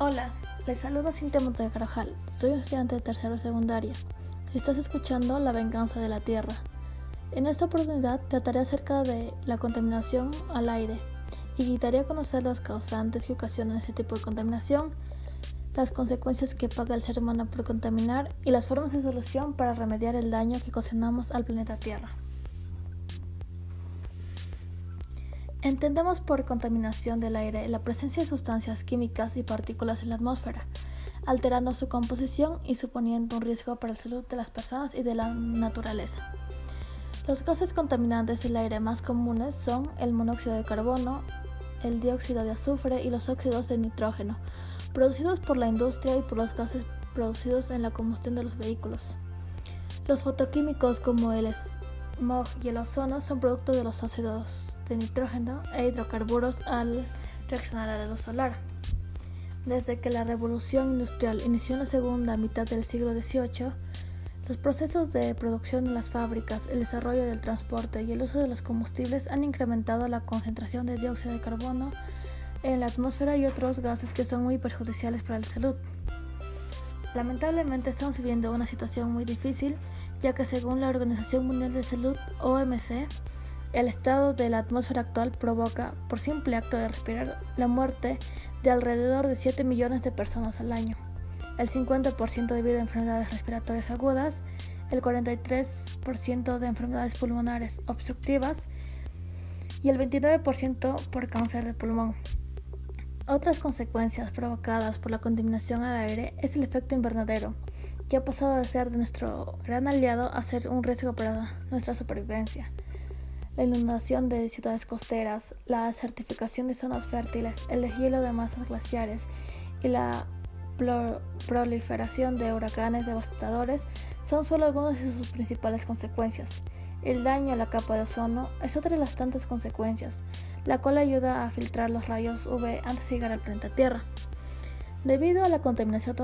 Hola, les saludo Cintia Montoya Carajal. Soy estudiante de tercero secundaria. Estás escuchando La venganza de la Tierra. En esta oportunidad trataré acerca de la contaminación al aire y quitaré a conocer los causantes que ocasionan ese tipo de contaminación, las consecuencias que paga el ser humano por contaminar y las formas de solución para remediar el daño que ocasionamos al planeta Tierra. Entendemos por contaminación del aire la presencia de sustancias químicas y partículas en la atmósfera, alterando su composición y suponiendo un riesgo para la salud de las personas y de la naturaleza. Los gases contaminantes del aire más comunes son el monóxido de carbono, el dióxido de azufre y los óxidos de nitrógeno, producidos por la industria y por los gases producidos en la combustión de los vehículos. Los fotoquímicos como el smog y el ozono son producto de los ácidos de nitrógeno e hidrocarburos al reaccionar a la luz solar. Desde que la revolución industrial inició en la segunda mitad del siglo XVIII, los procesos de producción en las fábricas, el desarrollo del transporte y el uso de los combustibles han incrementado la concentración de dióxido de carbono en la atmósfera y otros gases que son muy perjudiciales para la salud. Lamentablemente estamos viviendo una situación muy difícil, ya que según la Organización Mundial de Salud, OMC, el estado de la atmósfera actual provoca, por simple acto de respirar, la muerte de alrededor de 7 millones de personas al año, el 50% debido a enfermedades respiratorias agudas, el 43% de enfermedades pulmonares obstructivas y el 29% por cáncer de pulmón. Otras consecuencias provocadas por la contaminación al aire es el efecto invernadero, que ha pasado de ser nuestro gran aliado a ser un riesgo para nuestra supervivencia. La inundación de ciudades costeras, la certificación de zonas fértiles, el deshielo de masas glaciares y la proliferación de huracanes devastadores son solo algunas de sus principales consecuencias. El daño a la capa de ozono es otra de las tantas consecuencias, la cual ayuda a filtrar los rayos UV antes de llegar al planeta Tierra. Debido a la contaminación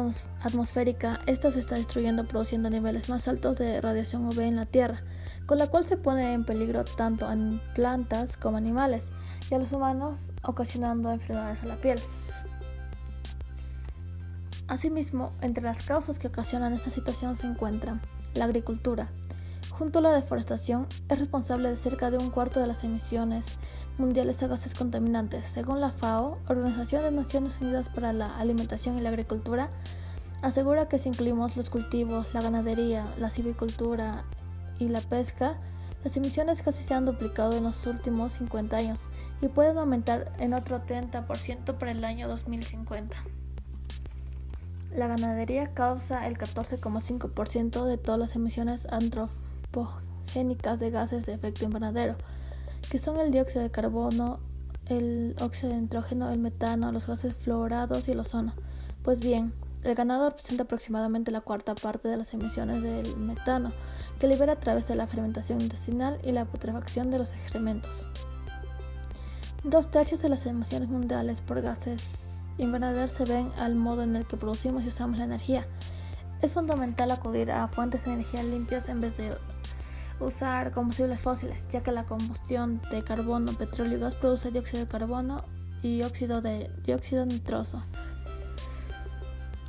atmosférica, esta se está destruyendo produciendo niveles más altos de radiación UV en la Tierra, con la cual se pone en peligro tanto a plantas como animales y a los humanos, ocasionando enfermedades a la piel. Asimismo, entre las causas que ocasionan esta situación se encuentran la agricultura, junto a la deforestación, es responsable de cerca de un cuarto de las emisiones mundiales de gases contaminantes. Según la FAO, Organización de Naciones Unidas para la Alimentación y la Agricultura, asegura que si incluimos los cultivos, la ganadería, la silvicultura y la pesca, las emisiones casi se han duplicado en los últimos 50 años y pueden aumentar en otro 30% para el año 2050. La ganadería causa el 14,5% de todas las emisiones antróficas de gases de efecto invernadero, que son el dióxido de carbono, el óxido de nitrógeno, el metano, los gases fluorados y el ozono. Pues bien, el ganado representa aproximadamente la cuarta parte de las emisiones del metano, que libera a través de la fermentación intestinal y la putrefacción de los excrementos. Dos tercios de las emisiones mundiales por gases invernaderos se ven al modo en el que producimos y usamos la energía. Es fundamental acudir a fuentes de energía limpias en vez de usar combustibles fósiles, ya que la combustión de carbono, petróleo y gas produce dióxido de carbono y óxido de dióxido nitroso.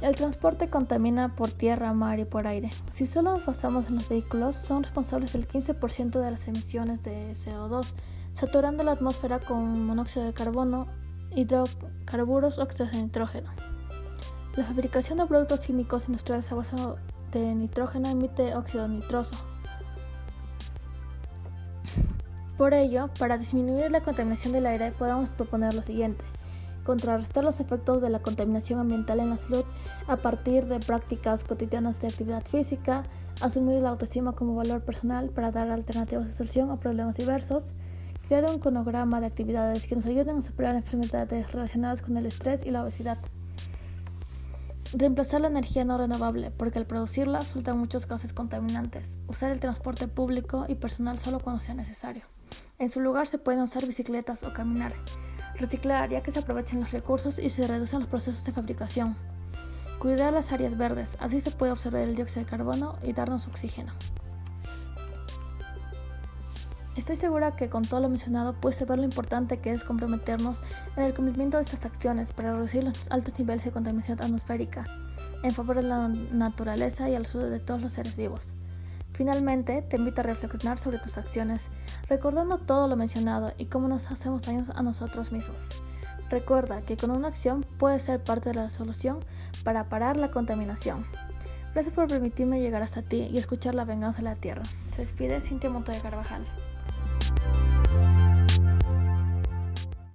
El transporte contamina por tierra, mar y por aire. Si solo nos basamos en los vehículos, son responsables del 15% de las emisiones de CO2, saturando la atmósfera con monóxido de carbono, hidrocarburos, óxidos de nitrógeno. La fabricación de productos químicos industriales a base de nitrógeno emite óxido nitroso, por ello, para disminuir la contaminación del aire podemos proponer lo siguiente. Contrarrestar los efectos de la contaminación ambiental en la salud a partir de prácticas cotidianas de actividad física, asumir la autoestima como valor personal para dar alternativas de solución a problemas diversos, crear un cronograma de actividades que nos ayuden a superar enfermedades relacionadas con el estrés y la obesidad. Reemplazar la energía no renovable, porque al producirla sueltan muchos gases contaminantes. Usar el transporte público y personal solo cuando sea necesario. En su lugar se pueden usar bicicletas o caminar. Reciclar ya que se aprovechen los recursos y se reducen los procesos de fabricación. Cuidar las áreas verdes, así se puede absorber el dióxido de carbono y darnos oxígeno. Estoy segura que con todo lo mencionado puedes ver lo importante que es comprometernos en el cumplimiento de estas acciones para reducir los altos niveles de contaminación atmosférica en favor de la naturaleza y al salud de todos los seres vivos. Finalmente, te invito a reflexionar sobre tus acciones, recordando todo lo mencionado y cómo nos hacemos daño a nosotros mismos. Recuerda que con una acción puedes ser parte de la solución para parar la contaminación. Gracias por permitirme llegar hasta ti y escuchar la venganza de la tierra. Se despide Cintia Montoya Carvajal.